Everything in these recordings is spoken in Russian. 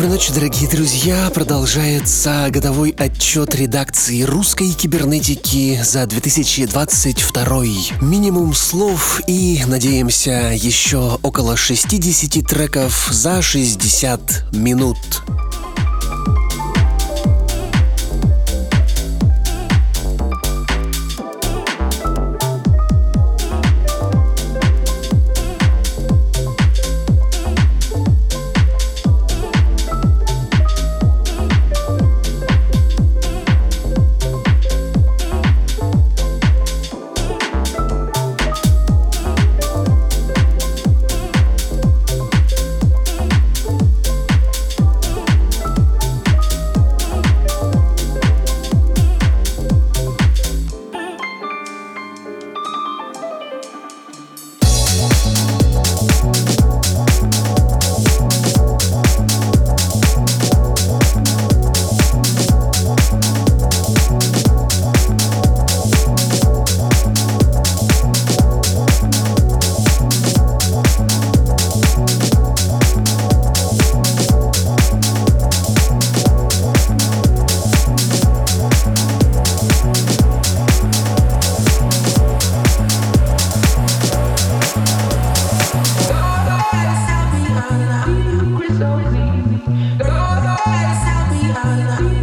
Доброй ночи, дорогие друзья! Продолжается годовой отчет редакции русской кибернетики за 2022. Минимум слов и, надеемся, еще около 60 треков за 60 минут. How we are.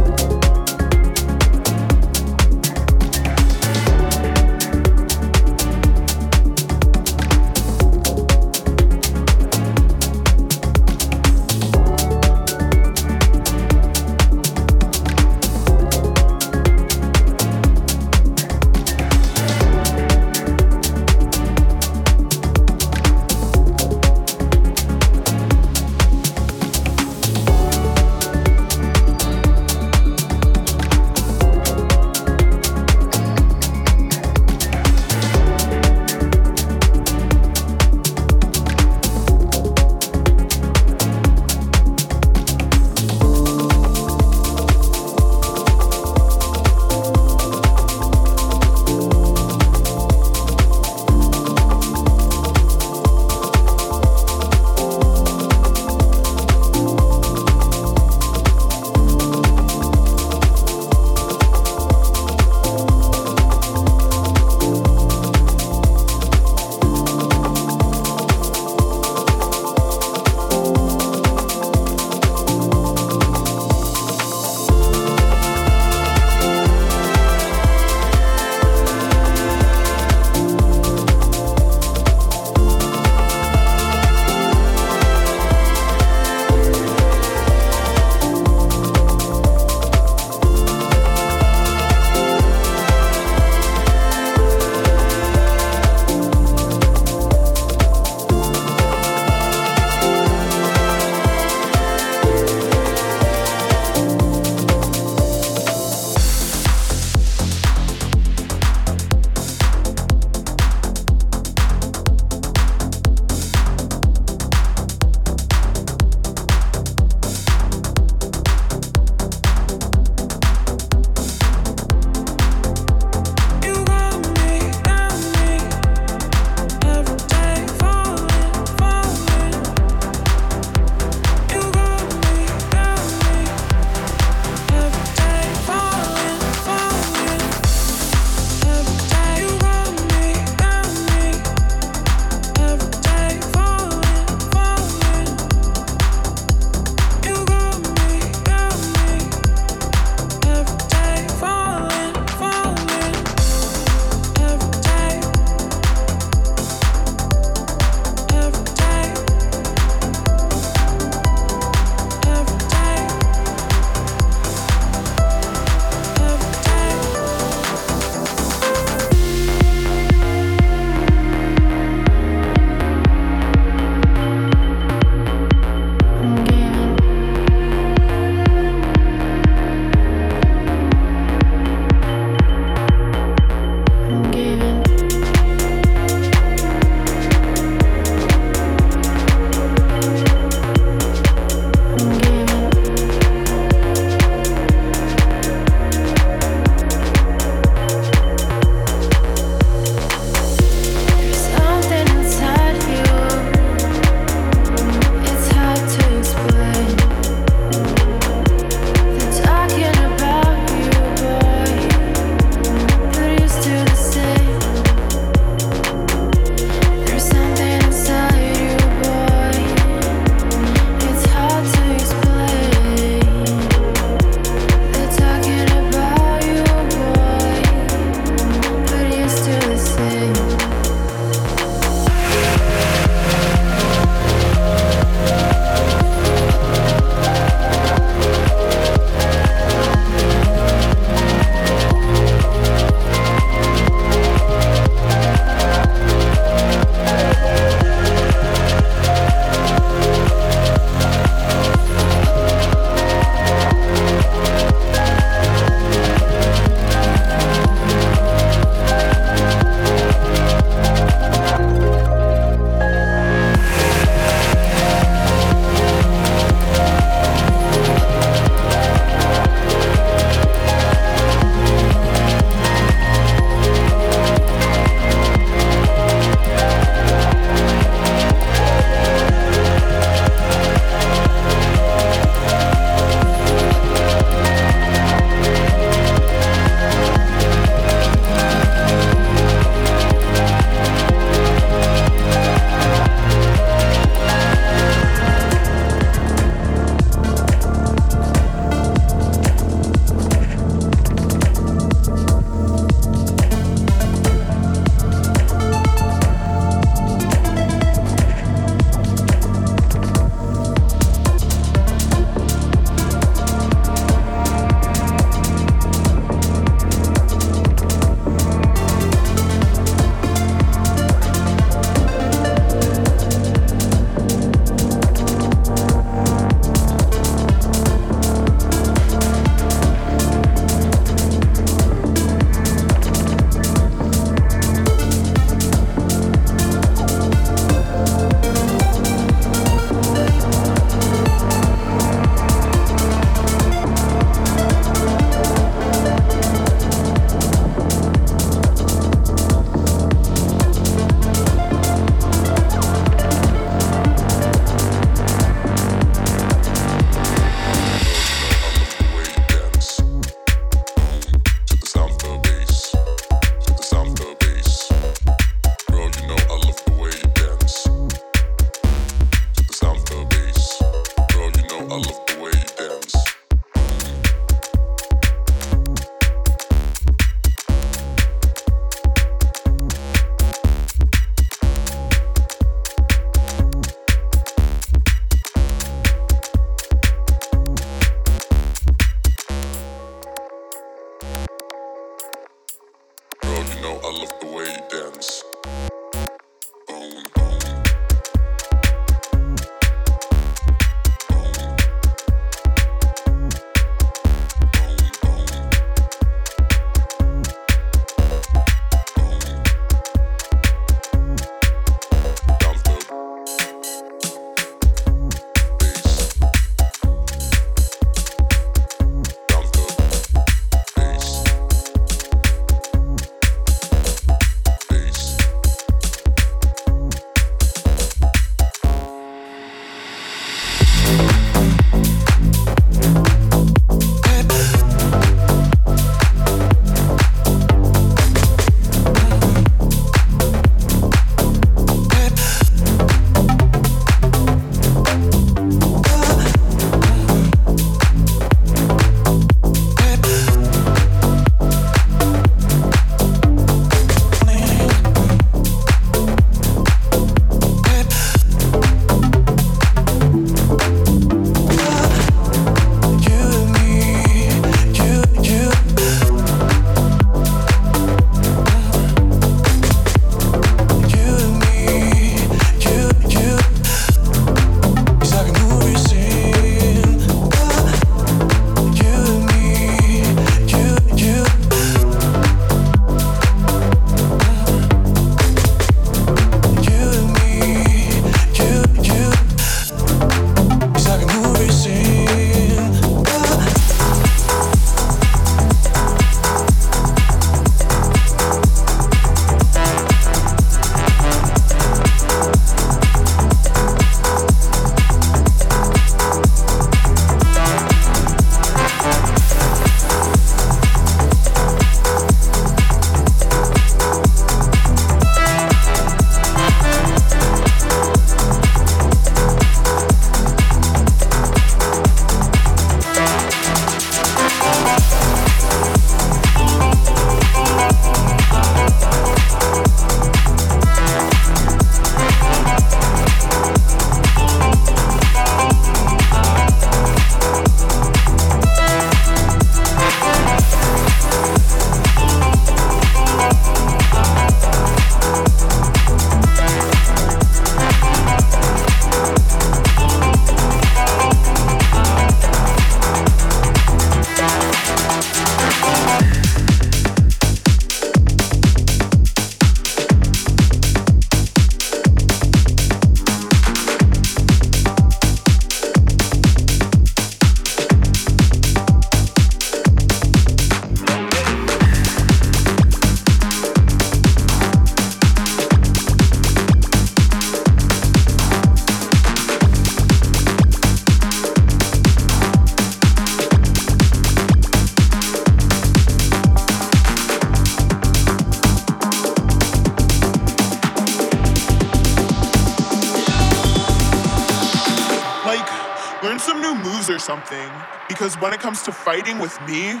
Because when it comes to fighting with me,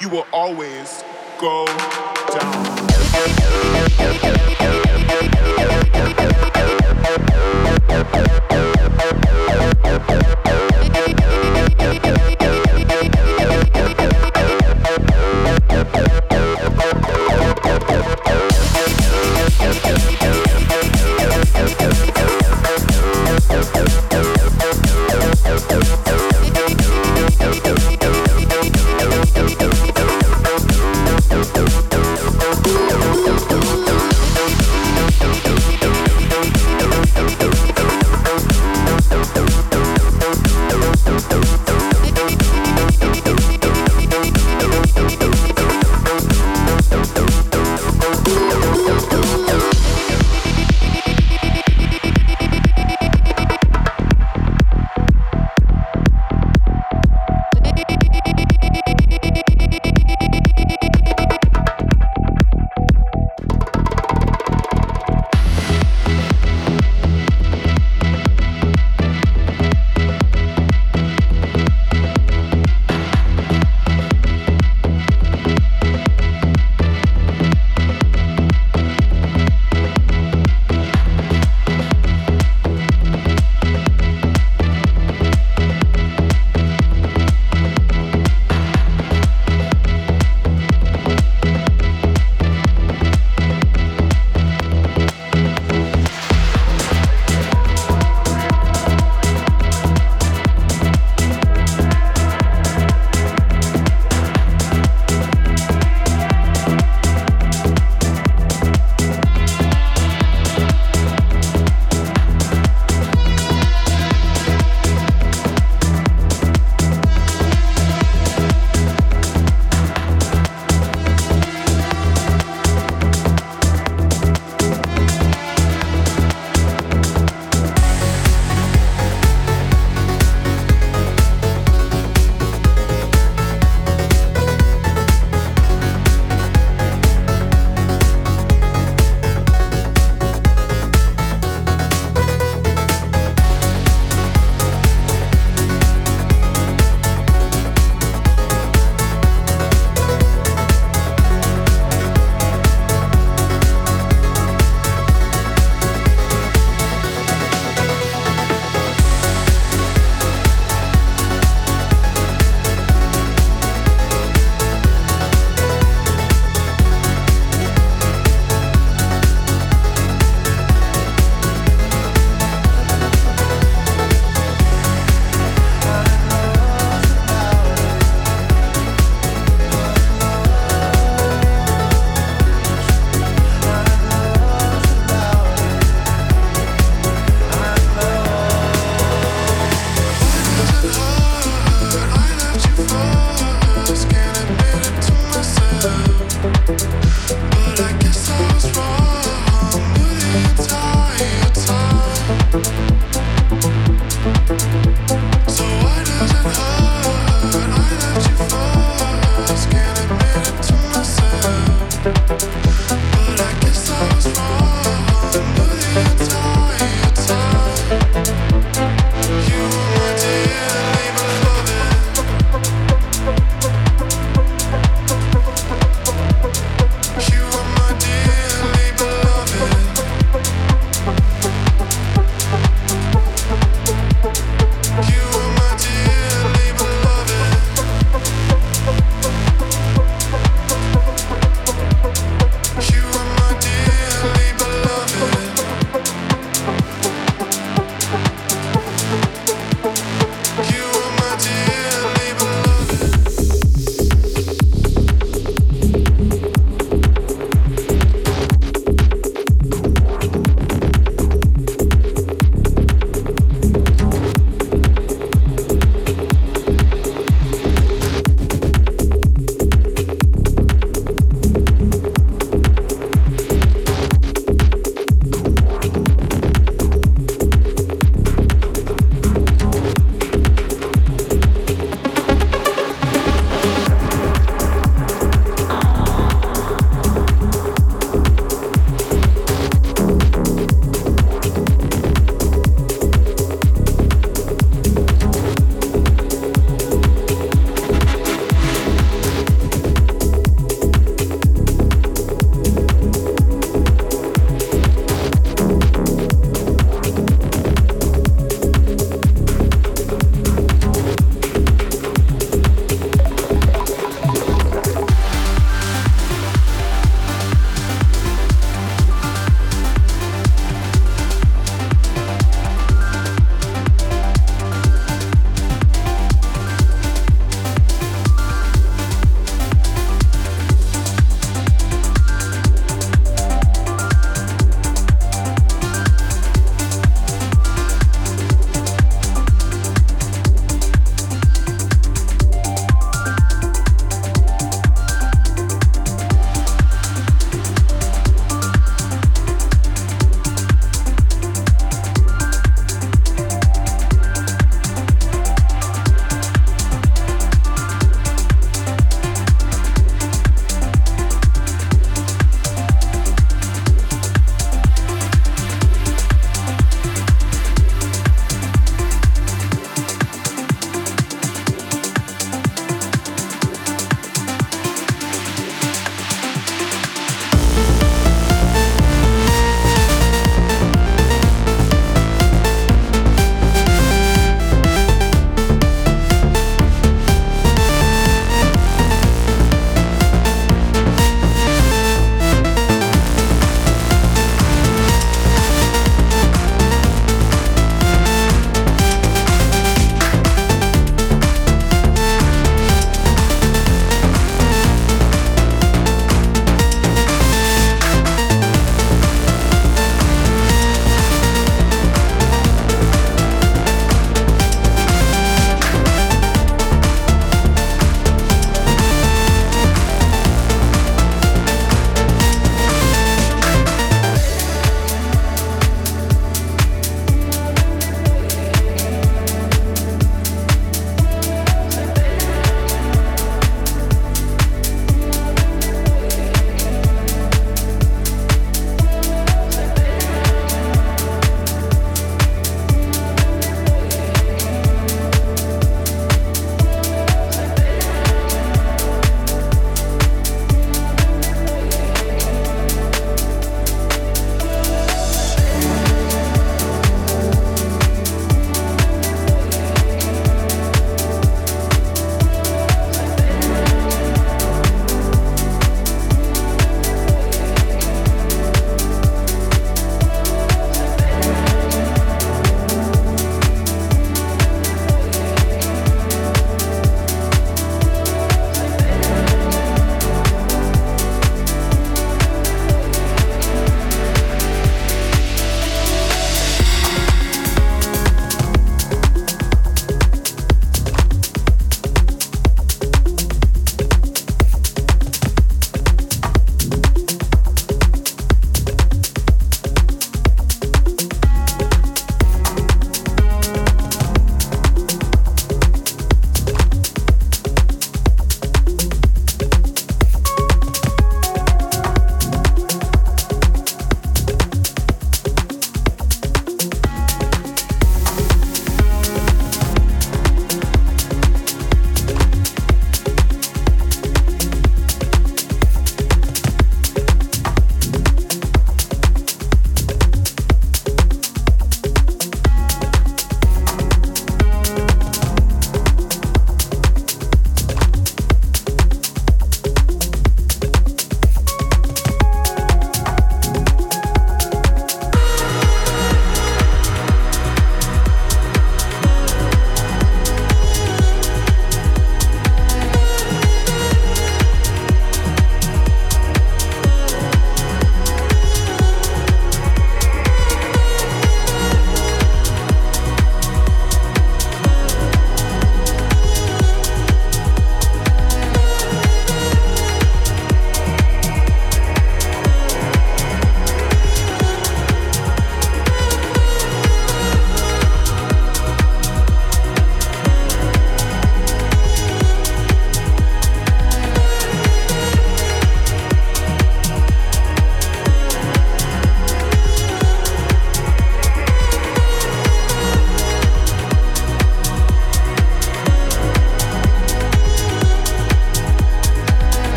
you will always go down.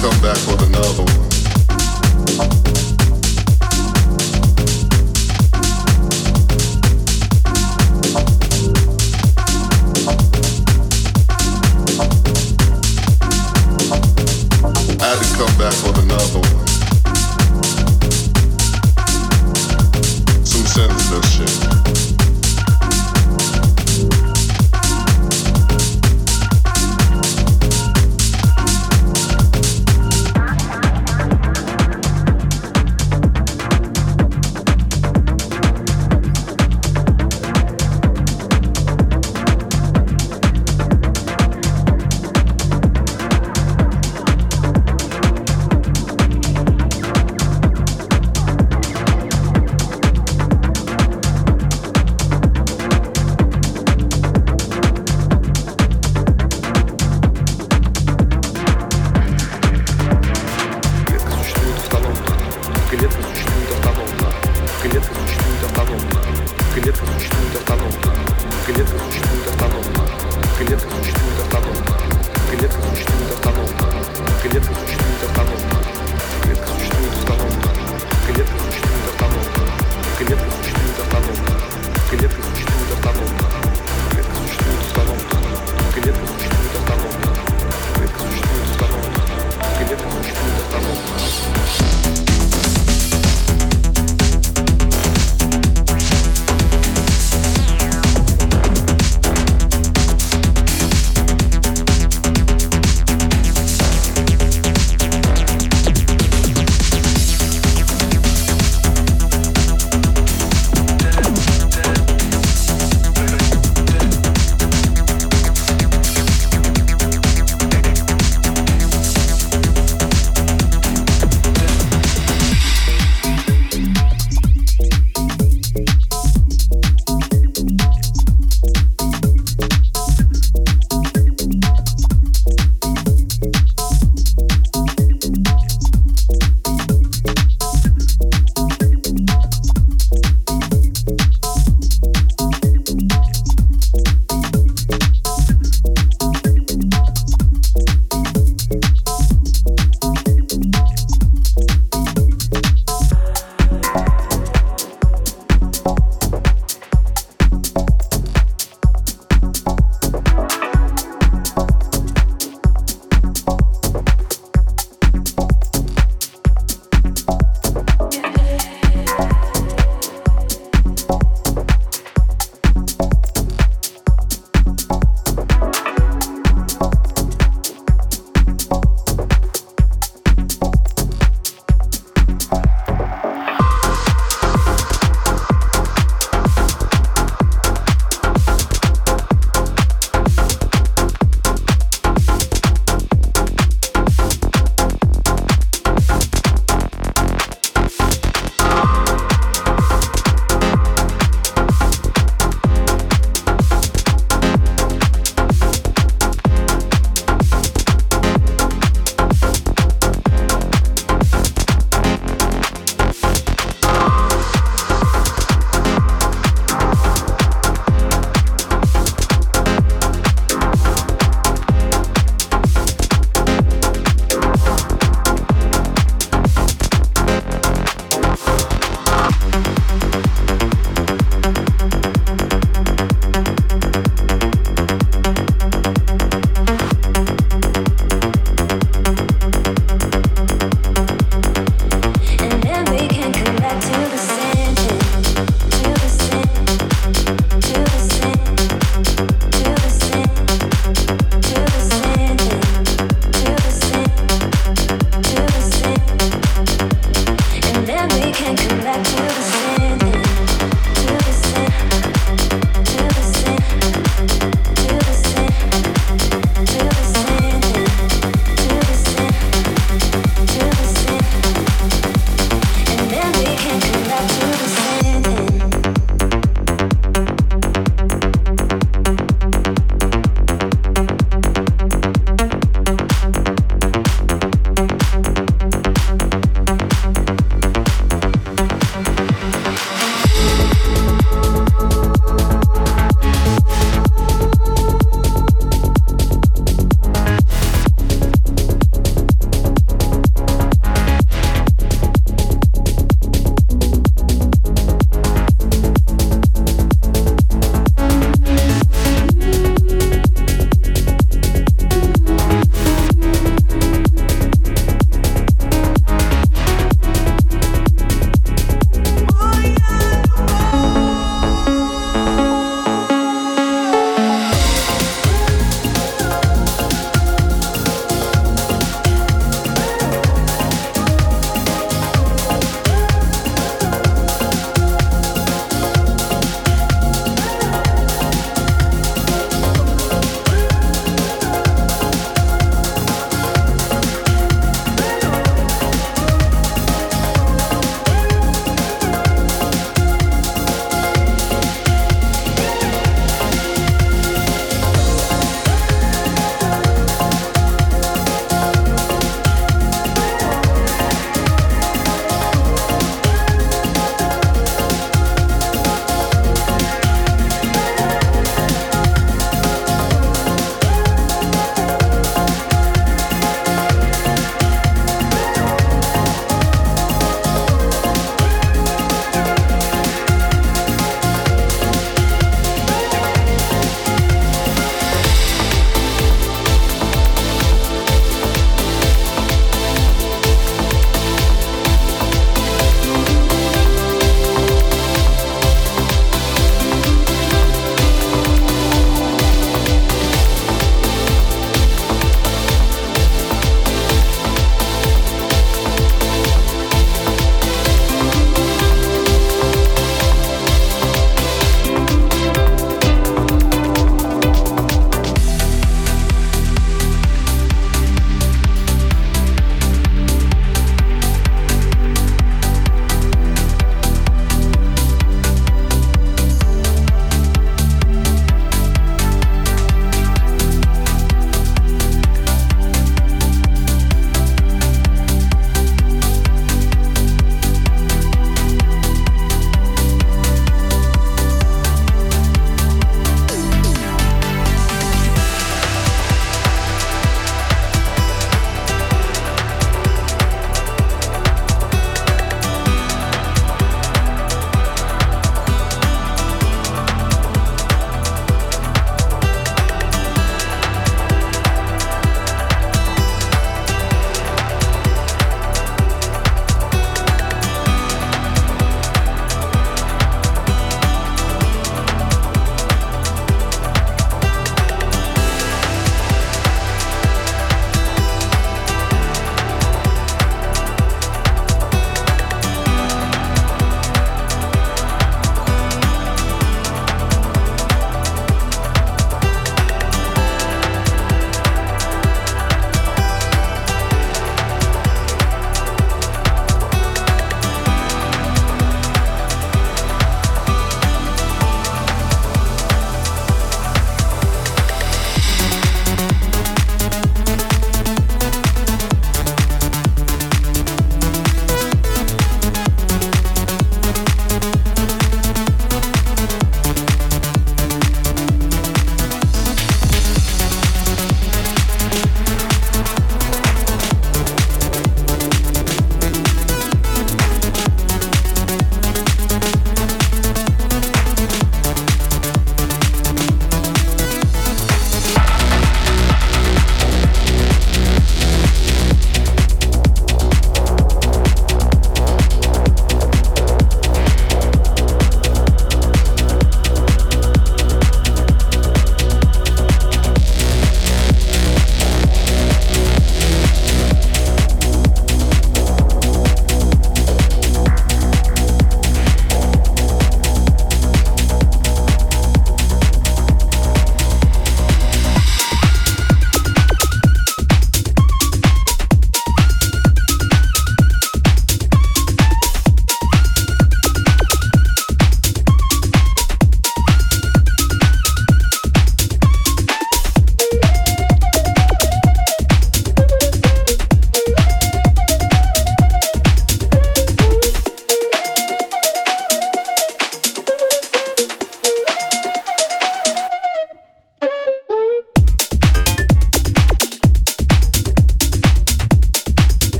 come back with another one.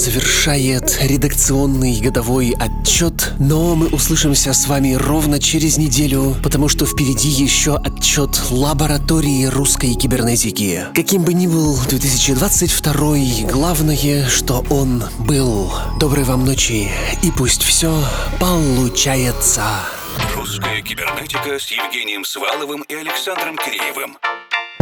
Завершает редакционный годовой отчет, но мы услышимся с вами ровно через неделю, потому что впереди еще отчет лаборатории русской кибернетики. Каким бы ни был 2022, главное, что он был. Доброй вам ночи, и пусть все получается. Русская кибернетика с Евгением Сваловым и Александром Киреевым